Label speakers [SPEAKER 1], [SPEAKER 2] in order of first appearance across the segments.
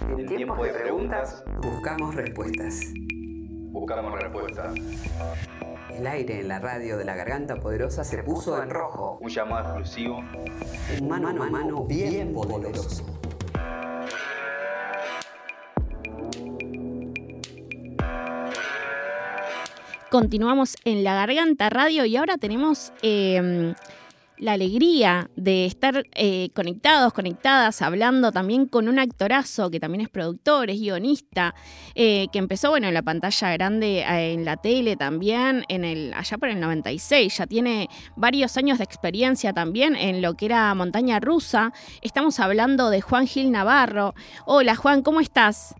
[SPEAKER 1] En tiempo de preguntas, buscamos respuestas.
[SPEAKER 2] Buscamos respuestas.
[SPEAKER 1] El aire en la radio de la garganta poderosa se puso en rojo.
[SPEAKER 2] Un llamado exclusivo.
[SPEAKER 1] Un mano a mano bien poderoso.
[SPEAKER 3] Continuamos en la Garganta Radio y ahora tenemos eh, la alegría de estar eh, conectados, conectadas, hablando también con un actorazo que también es productor, es guionista, eh, que empezó bueno, en la pantalla grande, eh, en la tele también, en el, allá por el 96, ya tiene varios años de experiencia también en lo que era montaña rusa. Estamos hablando de Juan Gil Navarro. Hola Juan, ¿cómo estás?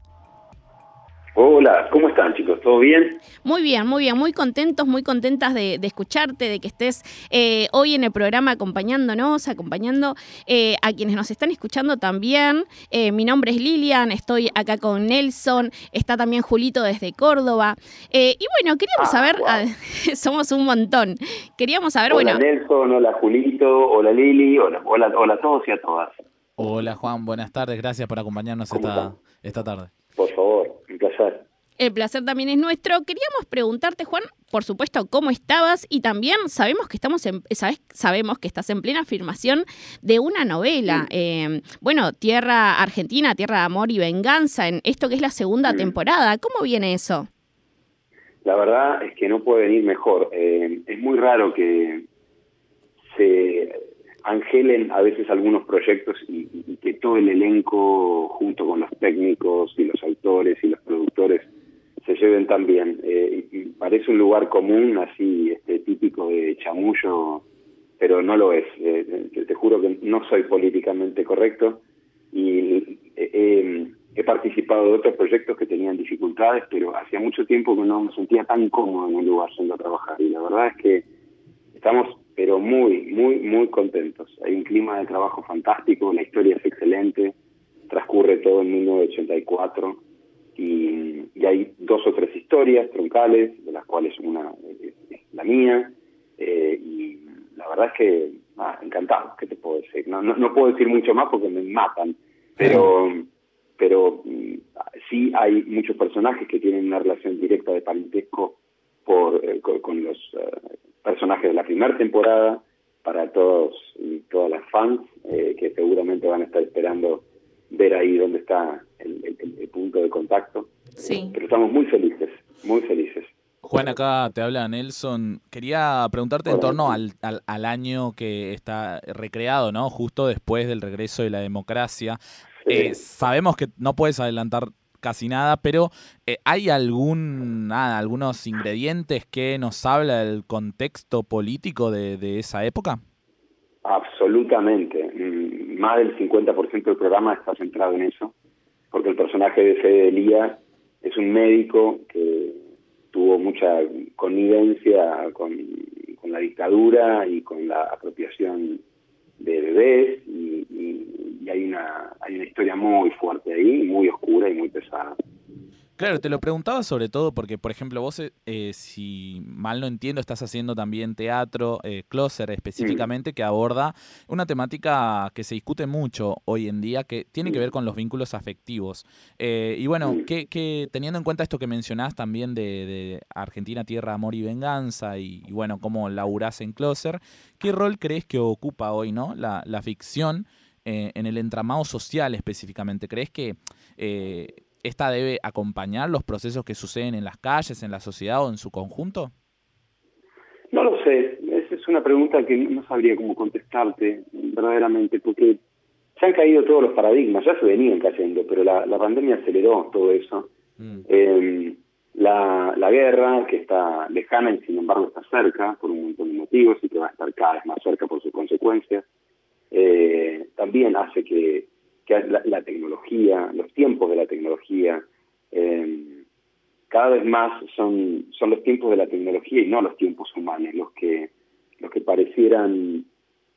[SPEAKER 4] Hola, ¿cómo están chicos? ¿Todo bien?
[SPEAKER 3] Muy bien, muy bien, muy contentos, muy contentas de, escucharte, de que estés eh, hoy en el programa acompañándonos, acompañando eh, a quienes nos están escuchando también. Eh, mi nombre es Lilian, estoy acá con Nelson, está también Julito desde Córdoba. y bueno, queríamos
[SPEAKER 4] Ah,
[SPEAKER 3] saber,
[SPEAKER 4] wow.
[SPEAKER 3] somos un montón, queríamos saber,
[SPEAKER 4] Hola
[SPEAKER 3] bueno,
[SPEAKER 4] Nelson, hola Julito, hola Lili, hola, hola, hola a todos y a todas.
[SPEAKER 5] Hola Juan, buenas tardes, gracias por acompañarnos
[SPEAKER 4] ¿Cómo
[SPEAKER 5] esta,
[SPEAKER 4] están?
[SPEAKER 5] esta tarde.
[SPEAKER 4] Por favor, un placer.
[SPEAKER 3] el placer también es nuestro. Queríamos preguntarte, Juan, por supuesto, cómo estabas y también sabemos que estamos en, sabes- sabemos que estás en plena afirmación de una novela. Eh, bueno, Tierra Argentina, Tierra de Amor y Venganza, en esto que es la segunda temporada. ¿Cómo viene eso?
[SPEAKER 4] La verdad es que no puede venir mejor. Eh, es muy raro que se angelen a veces algunos proyectos y, y que todo el elenco, junto con los técnicos y los autores y los se lleven tan bien. Eh, y- parece un lugar común, así este, típico de chamullo, pero no lo es. Eh, te, te juro que no soy políticamente correcto y eh, eh, he participado de otros proyectos que tenían dificultades, pero hacía mucho tiempo que no me sentía tan cómodo en un lugar yendo a trabajar. Y la verdad es que estamos, pero muy, muy, muy contentos. Hay un clima de trabajo fantástico, la historia es excelente, transcurre todo en 1984 y, y hay dos o tres historias troncales, de las cuales una es, la mía, eh, y la verdad es que, ah, encantado, ¿qué te puedo decir? No, no, no puedo decir mucho más porque me matan, pero, pero mm, sí hay muchos personajes que tienen una relación directa de parentesco por, eh, con, con los eh, personajes de la primera temporada para todos y todas las fans eh, que seguramente van a estar esperando ver ahí dónde está el- el punto de contacto.
[SPEAKER 3] Sí.
[SPEAKER 4] Pero estamos muy felices, muy felices.
[SPEAKER 5] Juan, acá te habla Nelson. Quería preguntarte en torno al, al, al año que está recreado, ¿no? Justo después del regreso de la democracia. Eh, sabemos que no puedes adelantar casi nada, pero eh, ¿hay algún, nada, algunos ingredientes que nos habla del contexto político de, de esa época?
[SPEAKER 4] Absolutamente. Mm, Más del 50% del programa está centrado en eso, porque el personaje de Fede Elía es un médico que tuvo mucha connivencia con, la dictadura y con la apropiación de bebés y, y- y hay una hay una historia muy fuerte ahí, muy oscura y muy pesada.
[SPEAKER 5] Claro, te lo preguntaba sobre todo porque, por ejemplo, vos, eh, eh, si mal no entiendo, estás haciendo también teatro, eh, Closer específicamente, que aborda una temática que se discute mucho hoy en día, que tiene que ver con los vínculos afectivos. Eh, y bueno,
[SPEAKER 4] Mm.
[SPEAKER 5] que, que teniendo en cuenta esto que mencionás también de, de Argentina, Tierra, Amor y Venganza, y, y bueno, cómo laburás en Closer, ¿qué rol crees que ocupa hoy no la, la ficción en el entramado social específicamente? ¿Crees que... esta debe acompañar los procesos que suceden en las calles, en la sociedad o en su conjunto?
[SPEAKER 4] No lo sé, esa es una pregunta que no sabría cómo contestarte verdaderamente, porque se han caído todos los paradigmas, ya se venían cayendo, pero la, la pandemia aceleró todo eso.
[SPEAKER 5] Mm.
[SPEAKER 4] Eh, la, la guerra, que está lejana y sin embargo está cerca por un montón de motivos y que va a estar cada vez más cerca por sus consecuencias, eh, también hace que, que la, la tecnología, los tiempos de la tecnología, eh, cada vez más son, son los tiempos de la tecnología y no los tiempos humanos los que, los que parecieran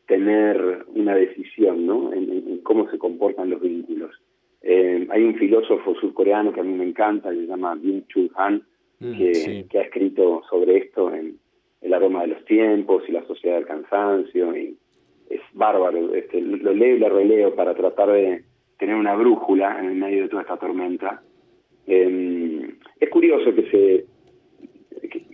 [SPEAKER 4] tener una decisión ¿no? en, cómo se comportan los vínculos. Eh, hay un filósofo surcoreano que a mí me encanta, que se llama Byung-Chul Han,
[SPEAKER 5] Mm,
[SPEAKER 4] que,
[SPEAKER 5] sí.
[SPEAKER 4] que ha escrito sobre esto en El aroma de los tiempos y la sociedad del cansancio, y es bárbaro, este, lo leo y lo releo para tratar de tener una brújula en el medio de toda esta tormenta. Eh, es curioso que se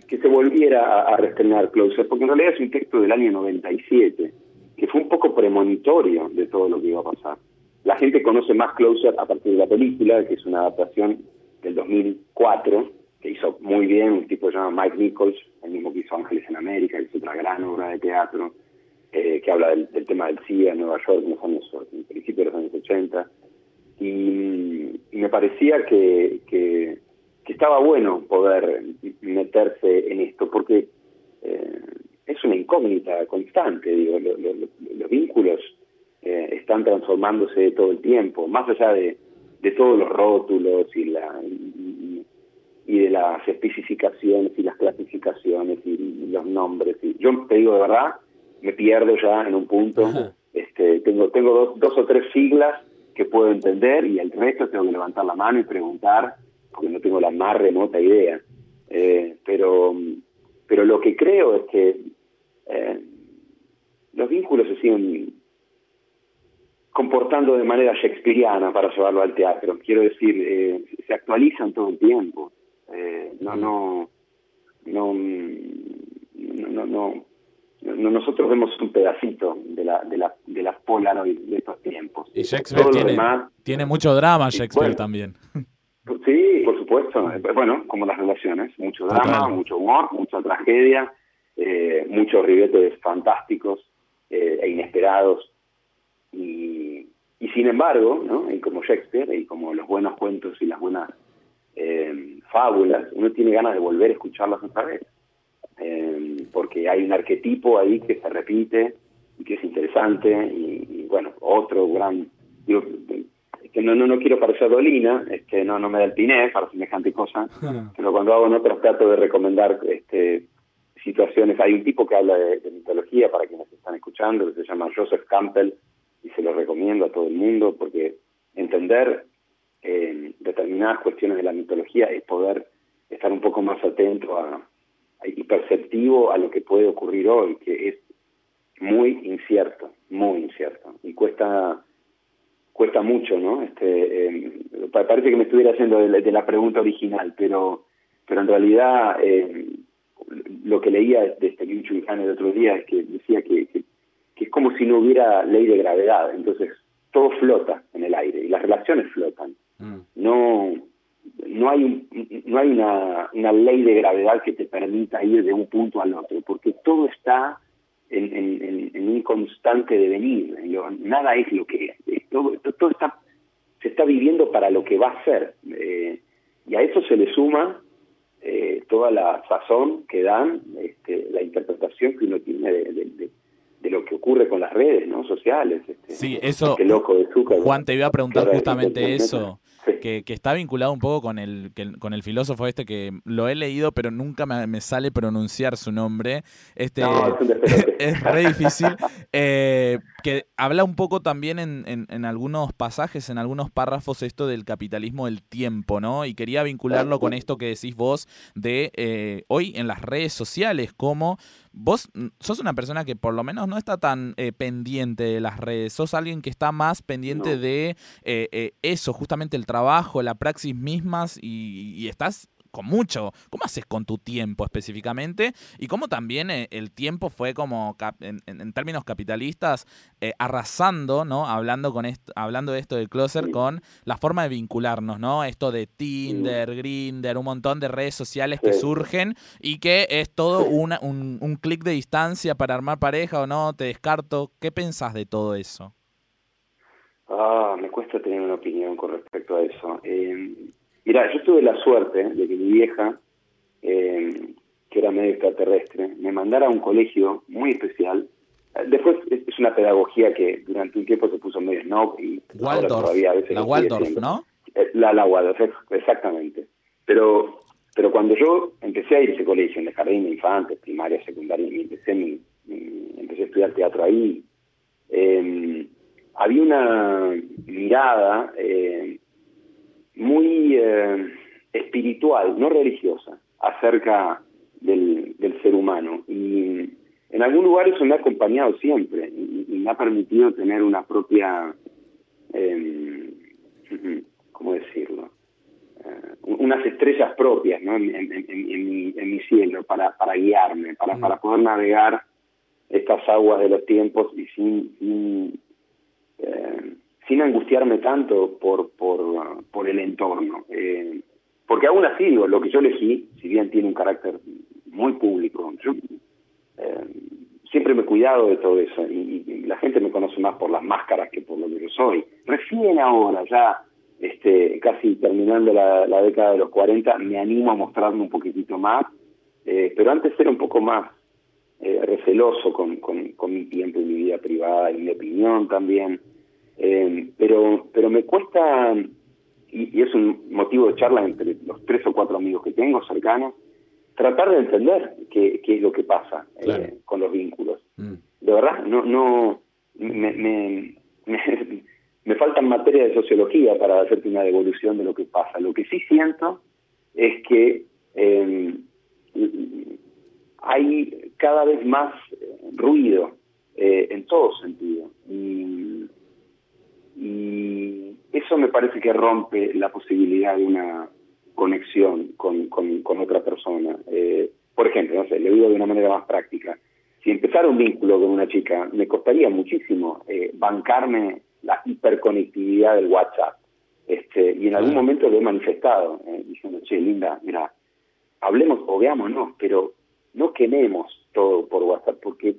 [SPEAKER 4] que, se volviera a, a reestrenar Closer, porque en realidad es un texto del año 97, que fue un poco premonitorio de todo lo que iba a pasar. La gente conoce más Closer a partir de la película, que es una adaptación del 2004, que hizo muy bien un tipo llamado Mike Nichols, el mismo que hizo Ángeles en América, que es otra gran obra de teatro, eh, que habla del, tema del SIDA en Nueva York en los años, en principio de los años 80. Y, me parecía que, que, estaba bueno poder meterse en esto, porque eh, es una incógnita constante, digo, los vínculos eh, están transformándose todo el tiempo, más allá de, de todos los rótulos y la y, de las especificaciones y las clasificaciones y, los nombres. Y yo te digo de verdad, me pierdo ya en un punto. Este, tengo tengo dos, dos o tres siglas que puedo entender y el resto tengo que levantar la mano y preguntar porque no tengo la más remota idea. Eh, pero pero lo que creo es que eh, los vínculos se siguen comportando de manera shakespeariana para llevarlo al teatro. Quiero decir, eh, se actualizan todo el tiempo. Eh, no, no, no, no, no, no, nosotros vemos un pedacito de la, de la, de la Polaroid de estos tiempos.
[SPEAKER 5] Y Shakespeare tiene, tiene mucho drama, Shakespeare también.
[SPEAKER 4] Sí, por supuesto. Bueno, como las relaciones, mucho drama, mucho humor, mucha tragedia, eh, muchos ribetes fantásticos eh, e inesperados y, y sin embargo, ¿no? y como Shakespeare, y como los buenos cuentos y las buenas eh, fábulas, uno tiene ganas de volver a escucharlas otra vez. Eh, porque hay un arquetipo ahí que se repite y que es interesante. Y, bueno, otro gran. Digo, que no, no, no quiero parecer dolina, es que no, no me da el piné para semejante cosa, pero cuando hago notas trato de recomendar este, situaciones. Hay un tipo que habla de, de mitología para quienes están escuchando, que se llama Joseph Campbell, y se lo recomiendo a todo el mundo porque entender eh, determinadas cuestiones de la mitología es poder estar un poco más atento a, y perceptivo a lo que puede ocurrir hoy, que es muy incierto, muy incierto y cuesta cuesta mucho, ¿no? Este, eh, parece que me estuviera haciendo de la, pregunta original, pero pero en realidad eh, lo que leía de este Han el otro día es que decía que, que que es como si no hubiera ley de gravedad, entonces todo flota en el aire y las relaciones flotan. Mm. No no hay no hay una, una ley de gravedad que te permita ir de un punto al otro, porque todo está en, en, en un constante devenir, nada es lo que es, todo, todo está se está viviendo para lo que va a ser, eh, y a eso se le suma eh, toda la sazón que dan, este, la interpretación que uno tiene de, de lo que ocurre con las redes no sociales. Este,
[SPEAKER 5] sí, eso.
[SPEAKER 4] loco de
[SPEAKER 5] Juan, te iba a preguntar justamente eso. Que, que, está vinculado un poco con el, con el filósofo este que lo he leído, pero nunca me, sale pronunciar su nombre. Este, es, re difícil. Eh, que habla un poco también en, en, algunos pasajes, en algunos párrafos, esto del capitalismo del tiempo, ¿no? Y quería vincularlo con esto que decís vos de eh, hoy en las redes sociales, como vos sos una persona que por lo menos no está tan eh, pendiente de las redes, sos alguien que está más pendiente de eh, eso, justamente el trabajo, la praxis mismas y, y estás con mucho. ¿Cómo haces con tu tiempo específicamente? Y cómo también eh, el tiempo fue como, en, términos capitalistas, eh, arrasando, ¿no? Hablando, con esto, hablando de esto del Closer, con la forma de vincularnos, ¿no? Esto de Tinder, Grinder, un montón de redes sociales que surgen y que es todo una, un, un clic de distancia para armar pareja o no, te descarto. ¿Qué pensás de todo eso?
[SPEAKER 4] Ah, me cuesta tener una opinión con respecto a eso. Eh, Mira, yo tuve la suerte de que mi vieja, eh, que era medio extraterrestre, me mandara a un colegio muy especial. Después es una pedagogía que durante un tiempo se puso medio snob y
[SPEAKER 5] Waldorf, todavía a veces la Waldorf, ¿no?
[SPEAKER 4] Eh, la, la Waldorf, exactamente. Pero pero cuando yo empecé a ir a ese colegio, en el jardín de infantes, primaria, secundaria, y empecé, mi, empecé a estudiar teatro ahí, eh, había una mirada eh, muy eh, espiritual, no religiosa, acerca del, del, ser humano. Y en algún lugar eso me ha acompañado siempre y, me ha permitido tener una propia, eh, ¿cómo decirlo? Eh, unas estrellas propias ¿no? en, en- en- en mi, en mi cielo para, para guiarme, para,
[SPEAKER 5] Mm.
[SPEAKER 4] para poder navegar estas aguas de los tiempos y sin, sin, eh, sin angustiarme tanto por, por, por el entorno. Eh, porque aún así, digo, lo que yo elegí, si bien tiene un carácter muy público, yo eh, siempre me he cuidado de todo eso y, y la gente me conoce más por las máscaras que por lo que yo soy. Recién ahora, ya este, casi terminando la, década de los 40, me animo a mostrarme un poquitito más, eh, pero antes era un poco más eh, receloso con, con, con mi tiempo y mi vida privada y mi opinión también. Eh, pero, pero me cuesta, y, y es un motivo de charla entre los tres o cuatro amigos que tengo cercanos, tratar de entender qué, qué es lo que pasa eh, con los vínculos.
[SPEAKER 5] Mm.
[SPEAKER 4] De verdad, no, no, me, me, me, me faltan materia de sociología para hacerte una devolución de lo que pasa. Lo que sí siento es que eh, hay cada vez más ruido eh, en todo sentido. Y, y eso me parece que rompe la posibilidad de una conexión con, con, con otra persona. Eh, por ejemplo, no sé, le digo de una manera más práctica. Si empezara un vínculo con una chica, me costaría muchísimo eh, bancarme la hiperconectividad del WhatsApp. Este, y en algún momento lo he manifestado, eh, diciendo, che, linda, mira, hablemos o veámonos, pero no quememos todo por WhatsApp, porque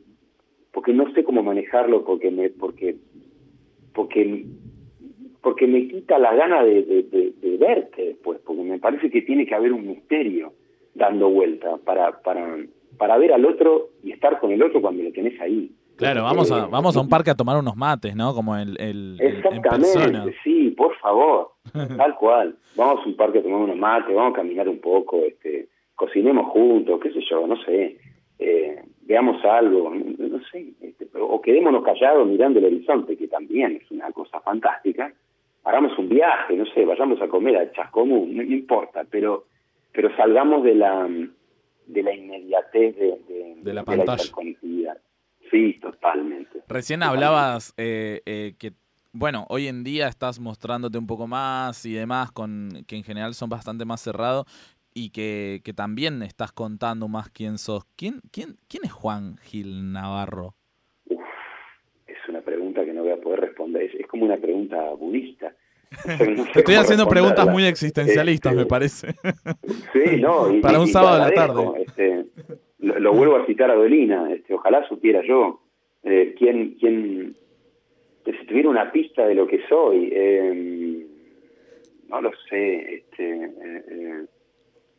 [SPEAKER 4] porque no sé cómo manejarlo, porque me porque porque porque me quita la gana de, de, de- de verte después, porque me parece que tiene que haber un misterio dando vuelta para para para ver al otro y estar con el otro cuando lo tenés ahí.
[SPEAKER 5] Claro, vamos a,
[SPEAKER 4] Eh,
[SPEAKER 5] vamos a un parque a tomar unos mates, ¿no? Como el, el, el- en
[SPEAKER 4] Exactamente,
[SPEAKER 5] persona.
[SPEAKER 4] sí, por favor, tal cual. Vamos a un parque a tomar unos mates, vamos a caminar un poco, este, cocinemos juntos, qué sé yo, no sé, eh, veamos algo, no, no sé, este, o quedémonos callados mirando el horizonte, que también es una cosa fantástica. Hagamos un viaje, no sé, vayamos a comer a Chascomún, no, no importa, pero pero salgamos de la de la inmediatez de, de,
[SPEAKER 5] De la pantalla.
[SPEAKER 4] hiperconectividad. Sí, totalmente.
[SPEAKER 5] Recién hablabas eh, eh, que, bueno, hoy en día estás mostrándote un poco más y demás, con que en general son bastante más cerrados y que, que también estás contando más quién sos. ¿Quién, quién, quién es Juan Gil Navarro?
[SPEAKER 4] Uf, es una pregunta que no voy a poder responder. Es, es como una pregunta budista. No sé-
[SPEAKER 5] estoy haciendo preguntas muy existencialistas,
[SPEAKER 4] Este,
[SPEAKER 5] me parece.
[SPEAKER 4] Sí, no. y-
[SPEAKER 5] Para
[SPEAKER 4] y-
[SPEAKER 5] un
[SPEAKER 4] y
[SPEAKER 5] sábado a la tarde.
[SPEAKER 4] este, lo, lo vuelvo a citar a Dolina. Este, ojalá supiera yo eh, quién, quién, si tuviera una pista de lo que soy. eh, no lo sé. Este, eh, eh,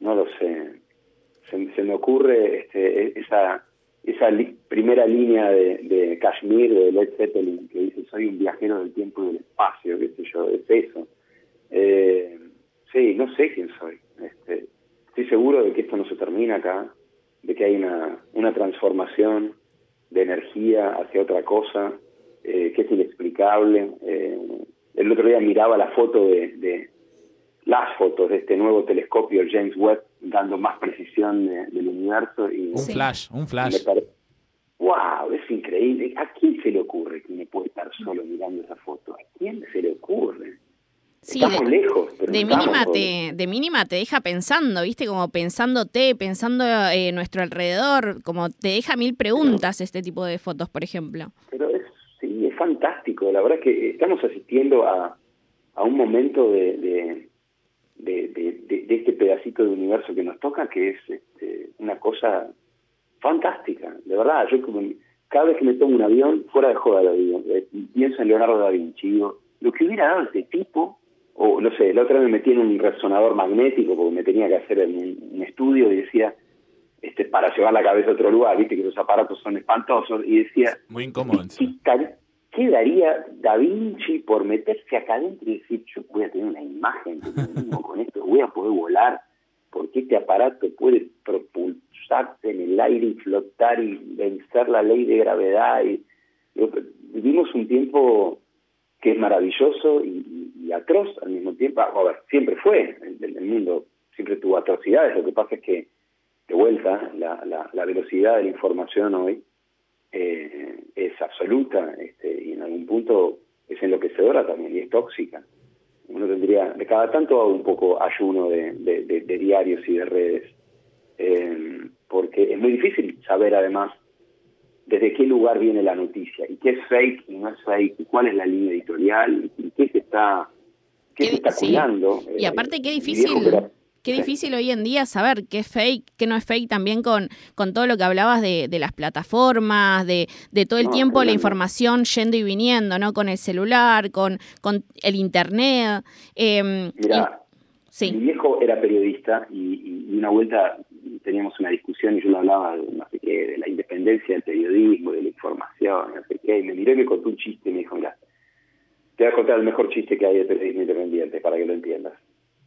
[SPEAKER 4] no lo sé. Se, se me ocurre este, e- esa esa li- primera línea de, de Kashmir, de Led Zeppelin, que dice, soy un viajero del tiempo y del espacio, qué sé yo, es eso. Eh, sí, no sé quién soy. Este, estoy seguro de que esto no se termina acá, de que hay una, una transformación de energía hacia otra cosa, eh, que es inexplicable. Eh, el otro día miraba la foto de, de las fotos de este nuevo telescopio James Webb dando más precisión de- del universo y
[SPEAKER 5] Un
[SPEAKER 3] Sí.
[SPEAKER 5] flash, un flash.
[SPEAKER 4] pare- wow es increíble a quién se le ocurre que me puede estar solo mirando esa foto a quién se le ocurre
[SPEAKER 3] Sí,
[SPEAKER 4] estamos
[SPEAKER 3] de,
[SPEAKER 4] lejos pero
[SPEAKER 3] de
[SPEAKER 4] estamos
[SPEAKER 3] mínima te, de mínima te deja pensando, ¿viste? Como pensándote, pensando eh, nuestro alrededor, como te deja mil preguntas este tipo de fotos, por ejemplo.
[SPEAKER 4] pero es sí es fantástico la verdad es que estamos asistiendo a, a un momento de, de, de, de- de- de este pedacito de universo que nos toca que es este, una cosa fantástica de verdad yo como cada vez que me tomo un avión fuera de joda lo digo eh, pienso en Leonardo da Vinci digo, lo que hubiera dado este tipo o no sé la otra vez me metí en un resonador magnético porque me tenía que hacer un, un estudio y decía este para llevar la cabeza a otro lugar viste que los aparatos son espantosos y decía
[SPEAKER 5] Muy incómodo
[SPEAKER 4] ¿Qué,
[SPEAKER 5] encima.
[SPEAKER 4] Qué daría Da Vinci por meterse acá adentro y decir, yo voy a tener una imagen mismo con esto, voy a poder volar, porque este aparato puede propulsarse en el aire y flotar y vencer la ley de gravedad? Y, vivimos un tiempo que es maravilloso y, y- y atroz al mismo tiempo. A ver, siempre fue, el, el mundo siempre tuvo atrocidades, lo que pasa es que, de vuelta, la, la, la velocidad de la información hoy eh, es absoluta este, y en algún punto es enloquecedora también y es tóxica. uno tendría, de cada tanto hago un poco ayuno de, de, diarios y de redes, eh, porque es muy difícil saber además desde qué lugar viene la noticia y qué es fake y no es fake y cuál es la línea editorial y qué se está, qué, se está cuidando.
[SPEAKER 3] Y aparte qué difícil Qué difícil hoy en día saber qué es fake, qué no es fake, también con, con todo lo que hablabas de, de las plataformas, de, de todo el tiempo la información yendo y viniendo, ¿no? Con el celular, con, con el internet.
[SPEAKER 4] Eh, Mira, mi viejo era periodista y, y, una vuelta teníamos una discusión y yo le hablaba de, no sé qué, de la independencia del periodismo, de la información, no sé qué, y me miró y me contó un chiste y me dijo, mira, te voy a contar el mejor chiste que hay de periodismo independiente para que lo entiendas.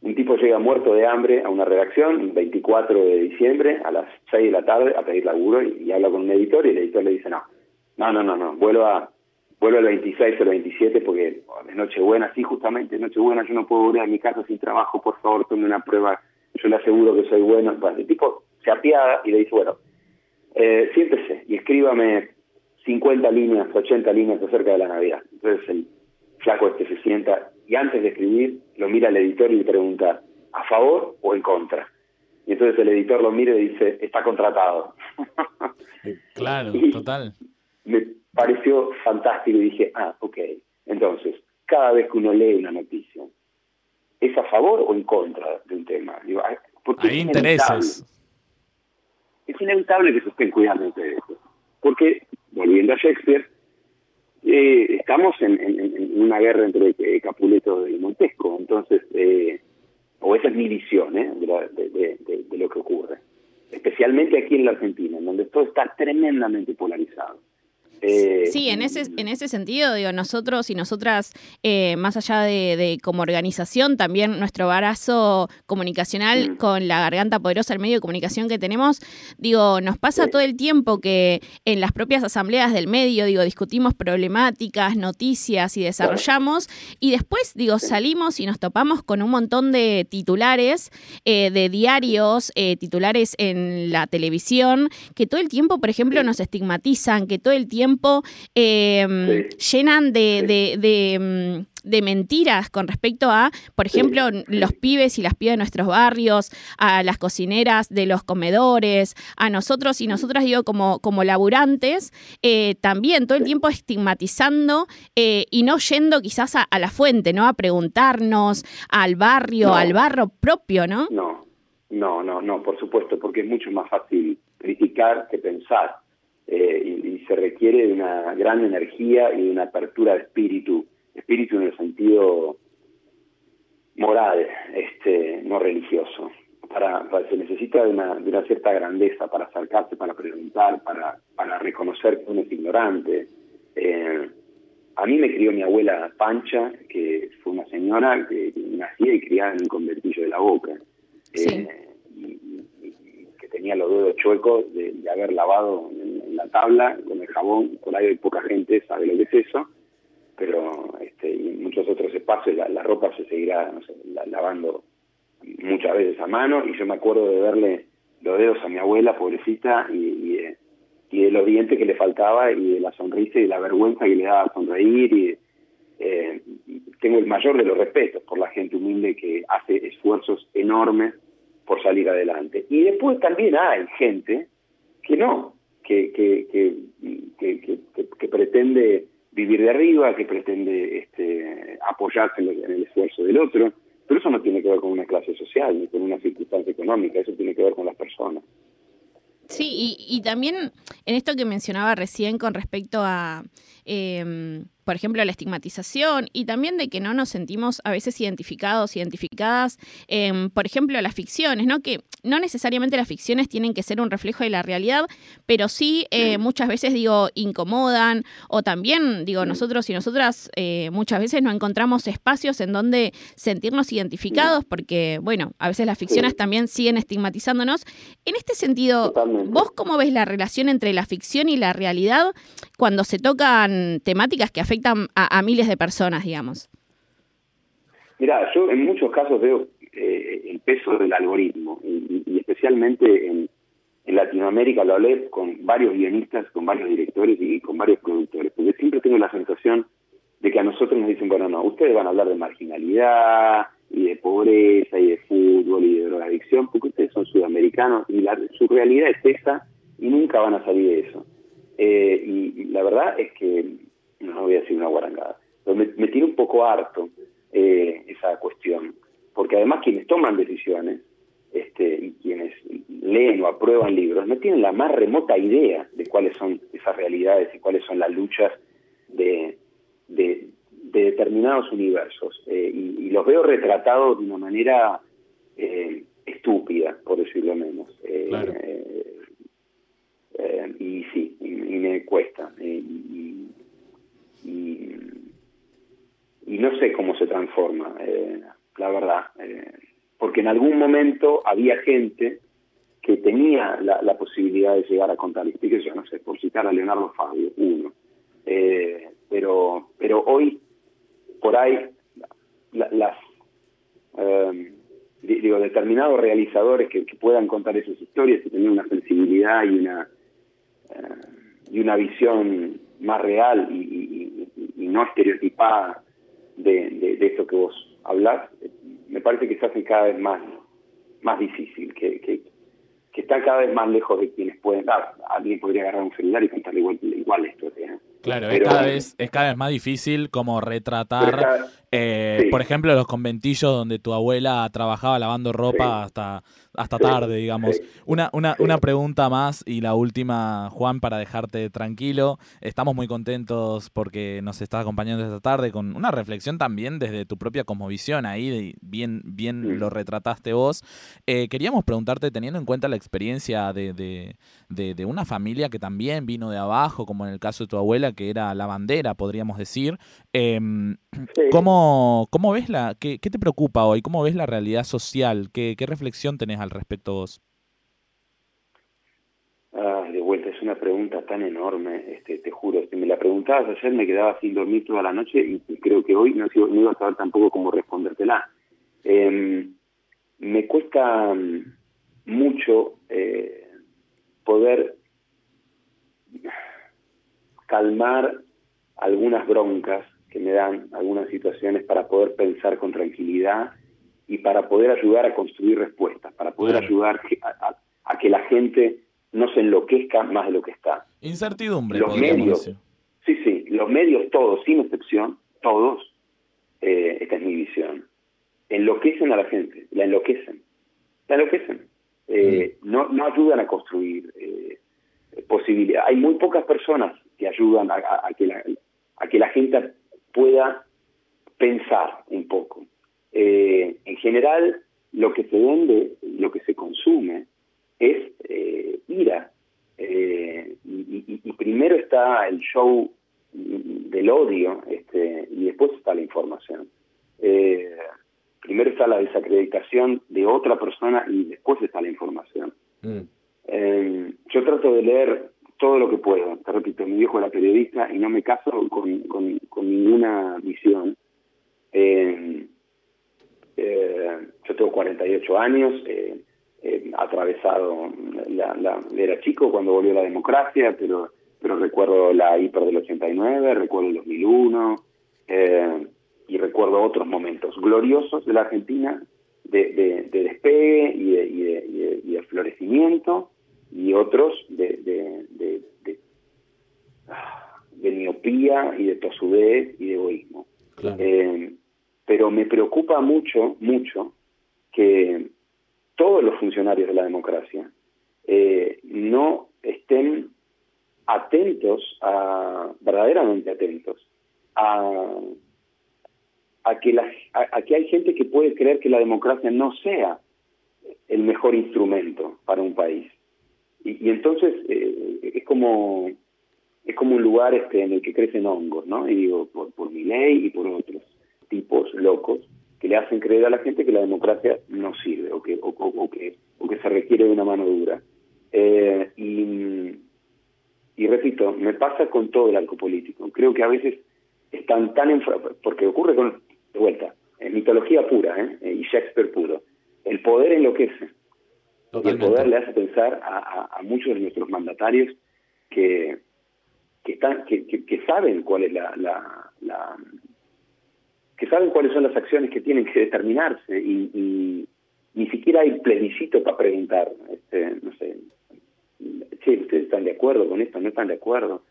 [SPEAKER 4] Un tipo llega muerto de hambre a una redacción, el 24 de diciembre, a las 6 de la tarde, a pedir laburo y, habla con un editor y el editor le dice, no, no, no, no, no, vuelvo, a, vuelvo al 26 o el 27 porque oh, es Nochebuena, sí, justamente, Nochebuena, yo no puedo volver a mi casa sin trabajo, por favor, tome una prueba, yo le aseguro que soy bueno. el tipo se apiada y le dice, bueno, eh, siéntese y escríbame 50 líneas, 80 líneas acerca de la Navidad. Entonces el flaco este se sienta y antes de escribir lo mira al editor y le pregunta, ¿a favor o en contra? Y entonces el editor lo mira y dice, está contratado.
[SPEAKER 5] Claro, total.
[SPEAKER 4] Me pareció fantástico y dije, ah, ok. Entonces, cada vez que uno lee una noticia, ¿es a favor o en contra de un tema?
[SPEAKER 5] Hay intereses.
[SPEAKER 4] Es inevitable que se estén cuidando de eso. Porque, volviendo a Shakespeare, eh, estamos en, una guerra entre eh, Capuleto y Montesco, entonces, eh, o esa es mi visión ¿eh? de, lo que ocurre, especialmente aquí en la Argentina, en donde todo está tremendamente polarizado.
[SPEAKER 3] Eh, sí, en ese, en ese sentido, digo, nosotros y nosotras, eh, más allá de, como organización, también nuestro barazo comunicacional mm. con la garganta poderosa, el medio de comunicación que tenemos, digo, nos pasa todo el tiempo que en las propias asambleas del medio, digo, discutimos problemáticas, noticias y desarrollamos, y después, digo, salimos y nos topamos con un montón de titulares eh, de diarios, titulares en la televisión, que todo el tiempo, por ejemplo, nos estigmatizan, que todo el tiempo Em, llenan mm, de, mentiras con respecto a, por ejemplo, los pibes y las pibas de nuestros barrios, a las cocineras de los comedores, a nosotros y nosotras, digo, como, como laburantes, eh, también todo el tiempo estigmatizando eh, y no yendo quizás a, la fuente, ¿no? A preguntarnos al barrio, al barro propio, ¿no?
[SPEAKER 4] No, no, no, no, por supuesto, porque es mucho más fácil criticar que pensar. Eh, y, se requiere de una gran energía y de una apertura de espíritu, espíritu en el sentido moral, este, no religioso. Para, se necesita de una, de una cierta grandeza para acercarse, para preguntar, para, para reconocer que uno es ignorante. Eh, a mí me crió mi abuela Pancha, que fue una señora que nacía y criada en un convertillo de la boca. Eh, tenía los dedos chuecos de, haber lavado en, la tabla con el jabón, por ahí hay poca gente sabe lo que es eso, pero este, en muchos otros espacios la, ropa se seguirá lavando muchas veces a mano. Y yo me acuerdo de verle los dedos a mi abuela, pobrecita, y, de los dientes que le faltaba y de la sonrisa y de la vergüenza que le daba sonreír y eh, tengo el mayor de los respetos por la gente humilde que hace esfuerzos enormes por salir adelante. Y después también hay gente que no, que, que, que, que, pretende vivir de arriba, que pretende este, apoyarse en el, esfuerzo del otro, pero eso no tiene que ver con una clase social ni con una circunstancia económica, eso tiene que ver con las personas.
[SPEAKER 3] Sí, y, y también en esto que mencionaba recién con respecto a eh, por ejemplo, la estigmatización y también de que no nos sentimos a veces identificados, identificadas, por ejemplo, las ficciones, ¿no? Que no necesariamente las ficciones tienen que ser un reflejo de la realidad, pero sí eh, muchas veces, digo, incomodan o también, digo, nosotros y nosotras eh, muchas veces no encontramos espacios en donde sentirnos identificados porque, bueno, a veces las ficciones también siguen estigmatizándonos. En este sentido, ¿vos cómo ves la relación entre la ficción y la realidad cuando se tocan temáticas que afectan afectan a, miles de personas, digamos?
[SPEAKER 4] Mira, yo en muchos casos veo eh, el peso del algoritmo y, especialmente en, Latinoamérica lo hablé con varios guionistas, con varios directores y con varios productores, porque siempre tengo la sensación de que a nosotros nos dicen, bueno, no, ustedes van a hablar de marginalidad y de pobreza y de fútbol y de drogadicción, porque ustedes son sudamericanos y la, su realidad es esa y nunca van a salir de eso. Eh, y, la verdad es que, no voy a decir una guarangada, pero me, me tiene un poco harto eh, esa cuestión, porque además quienes toman decisiones este, y quienes leen o aprueban libros no tienen la más remota idea de cuáles son esas realidades y cuáles son las luchas de, de, determinados universos. Eh, y, los veo retratados de una manera eh, estúpida, por decirlo menos. Eh, y sí, y, me cuesta. Y, y, no sé cómo se transforma, la verdad. porque en algún momento había gente que tenía la, posibilidad de llegar a contar, yo no sé, por citar a Leonardo Fabio, uno, eh, pero, pero hoy, por ahí, las, eh, digo, determinados realizadores que, puedan contar esas historias y tener una sensibilidad y una, eh, y una visión más real y, no estereotipada de, de, esto que vos hablás, me parece que se hace cada vez más, más difícil, que, que, que están cada vez más lejos de quienes pueden dar. Alguien podría agarrar un celular y contarle igual, igual esto. ¿eh?
[SPEAKER 5] Claro, es, cada vez, es cada vez más difícil como retratar, eh, por ejemplo, los conventillos donde tu abuela trabajaba lavando ropa hasta hasta tarde, digamos. Una, una, una pregunta más y la última, Juan, para dejarte tranquilo. Estamos muy contentos porque nos estás acompañando esta tarde con una reflexión también desde tu propia cosmovisión ahí, bien, bien lo retrataste vos. Eh, queríamos preguntarte, teniendo en cuenta la experiencia de, de, de, una familia que también vino de abajo, como en el caso de tu abuela, que era la bandera, podríamos decir, em, ¿cómo, ¿cómo, ves la, qué, qué, te preocupa hoy? ¿Cómo ves la realidad social? ¿Qué, qué reflexión tenés al respecto vos?
[SPEAKER 4] Ah, de vuelta, es una pregunta tan enorme, este, te juro. Si me la preguntabas ayer me quedaba sin dormir toda la noche y creo que hoy no, no iba a saber tampoco cómo respondértela. Em, me cuesta mm, mucho eh, poder calmar algunas broncas que me dan algunas situaciones para poder pensar con tranquilidad y para poder ayudar a construir respuestas, para poder ayudar a, que la gente no se enloquezca más de lo que está.
[SPEAKER 5] Incertidumbre.
[SPEAKER 4] Los medios, sí, sí, los medios todos, sin excepción, todos, eh, esta es mi visión, enloquecen a la gente, la enloquecen, la enloquecen. Eh, mm. no, no ayudan a construir eh, posibilidades. Hay muy pocas personas que ayudan a, que la, a que la gente pueda pensar un poco. Eh, en general, lo que se vende, lo que se consume, es eh, ira. Eh, y, primero está el show del odio este, y después está la información. primero está la desacreditación de otra persona y después está la información. Mm. yo trato de leer todo lo que puedo. Te repito, mi viejo era periodista y no me caso con, con, ninguna visión. Eh, eh, yo tengo 48 años, eh, eh, atravesado, la, era chico cuando volvió la democracia, pero, pero recuerdo la hiper del 89, recuerdo el 2001 eh, y recuerdo otros momentos gloriosos de la Argentina de, de, despegue y de, y, de, florecimiento y otros de, de, de, miopía y de tosudez y de egoísmo. Eh, pero me preocupa mucho, mucho, que todos los funcionarios de la democracia eh, no estén atentos, a, verdaderamente atentos, a, a que, la, a, que hay gente que puede creer que la democracia no sea el mejor instrumento para un país. Y, entonces eh, es como es como un lugar este en el que crecen hongos, ¿no? Y digo, por, por mi ley y por otros tipos locos que le hacen creer a la gente que la democracia no sirve o que, o, que, o que se requiere de una mano dura. Eh, y, y repito, me pasa con todo el arco político. Creo que a veces están tan... porque ocurre con... De vuelta, en mitología pura ¿eh? y Shakespeare puro. El poder enloquece. Y el poder le hace pensar a, muchos de nuestros mandatarios que, que, están, que, que, saben cuál es la, la que saben cuáles son las acciones que tienen que determinarse y, ni siquiera hay plebiscito para preguntar, este, no sé, che, ustedes están de acuerdo con esto, no están de acuerdo.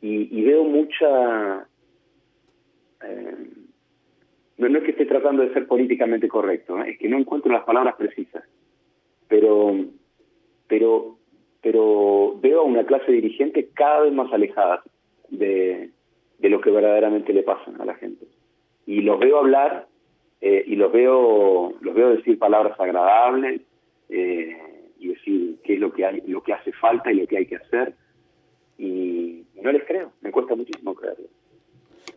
[SPEAKER 4] Y, veo mucha... Eh, no, es que esté tratando de ser políticamente correcto, ¿eh? es que no encuentro las palabras precisas, pero, pero, pero veo a una clase dirigente cada vez más alejada de, de lo que verdaderamente le pasa a la gente. Y los veo hablar eh, y los veo, los veo decir palabras agradables eh, y decir qué es lo que hay, lo que hace falta y lo que hay que hacer. Y no les creo, me cuesta muchísimo creerlo.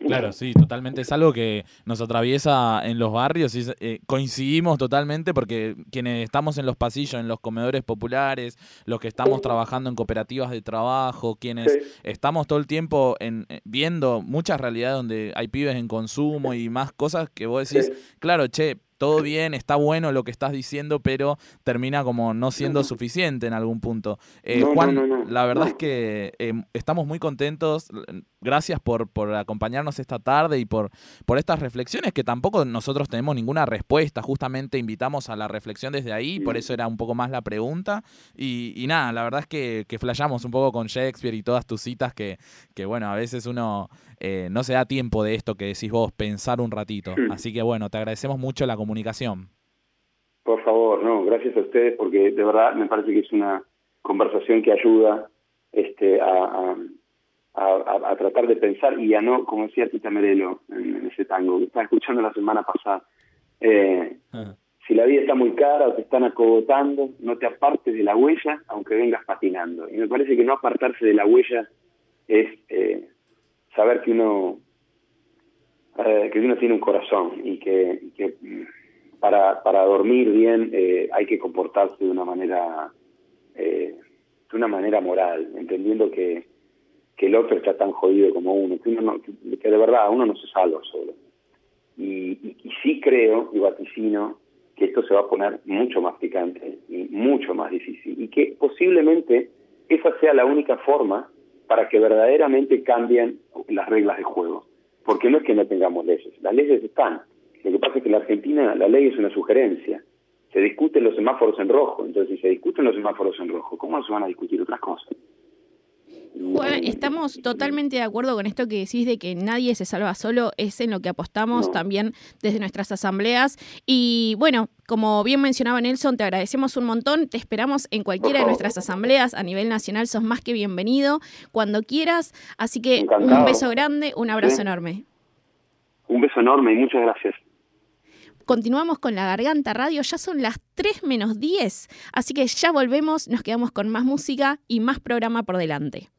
[SPEAKER 5] Claro, sí, totalmente. Es algo que nos atraviesa en los barrios y eh, coincidimos totalmente porque quienes estamos en los pasillos, en los comedores populares, los que estamos trabajando en cooperativas de trabajo, quienes estamos todo el tiempo en, eh, viendo muchas realidades donde hay pibes en consumo y más cosas que vos decís, claro, che, todo bien, está bueno lo que estás diciendo, pero termina como no siendo suficiente en algún punto. Eh, Juan, la verdad es que em, estamos muy contentos. Gracias por, por acompañarnos esta tarde y por, por estas reflexiones que tampoco nosotros tenemos ninguna respuesta. Justamente invitamos a la reflexión desde ahí, por eso era un poco más la pregunta. Y, nada, la verdad es que, que flayamos un poco con Shakespeare y todas tus citas que, que bueno, a veces uno eh, no se da tiempo de esto que decís vos, pensar un ratito. Así que bueno, te agradecemos mucho la comunicación.
[SPEAKER 4] Por favor, no, gracias a ustedes porque de verdad me parece que es una conversación que ayuda este, a, a, tratar de pensar y a no, como decía Tita Merelo en, ese tango que estaba escuchando la semana pasada, eh, si la vida está muy cara o te están acogotando, no te apartes de la huella aunque vengas patinando. Y me parece que no apartarse de la huella es eh, saber que uno eh, que uno tiene un corazón y que, mm, para, para dormir bien eh, hay que comportarse de una manera eh, de una manera moral entendiendo que, que el otro está tan jodido como uno que uno que de verdad uno no se salva solo. Y, y, sí creo y vaticino que esto se va a poner mucho más picante y mucho más difícil y que posiblemente esa sea la única forma para que verdaderamente cambien las reglas de juego. Porque no es que no tengamos leyes, las leyes están. Lo que pasa es que en la Argentina la ley es una sugerencia. Se discuten los semáforos en rojo. Entonces, si se discuten los semáforos en rojo, ¿cómo se van a discutir otras cosas?
[SPEAKER 3] Juan, estamos totalmente de acuerdo con esto que decís de que nadie se salva solo, es en lo que apostamos también desde nuestras asambleas. Y bueno, como bien mencionaba Nelson, te agradecemos un montón, te esperamos en cualquiera de nuestras asambleas a nivel nacional, sos más que bienvenido cuando quieras. Así que un beso grande, un abrazo enorme.
[SPEAKER 4] Un beso enorme y muchas gracias.
[SPEAKER 3] Continuamos con la Garganta Radio, ya son las 3 menos 10, así que ya volvemos, nos quedamos con más música y más programa por delante.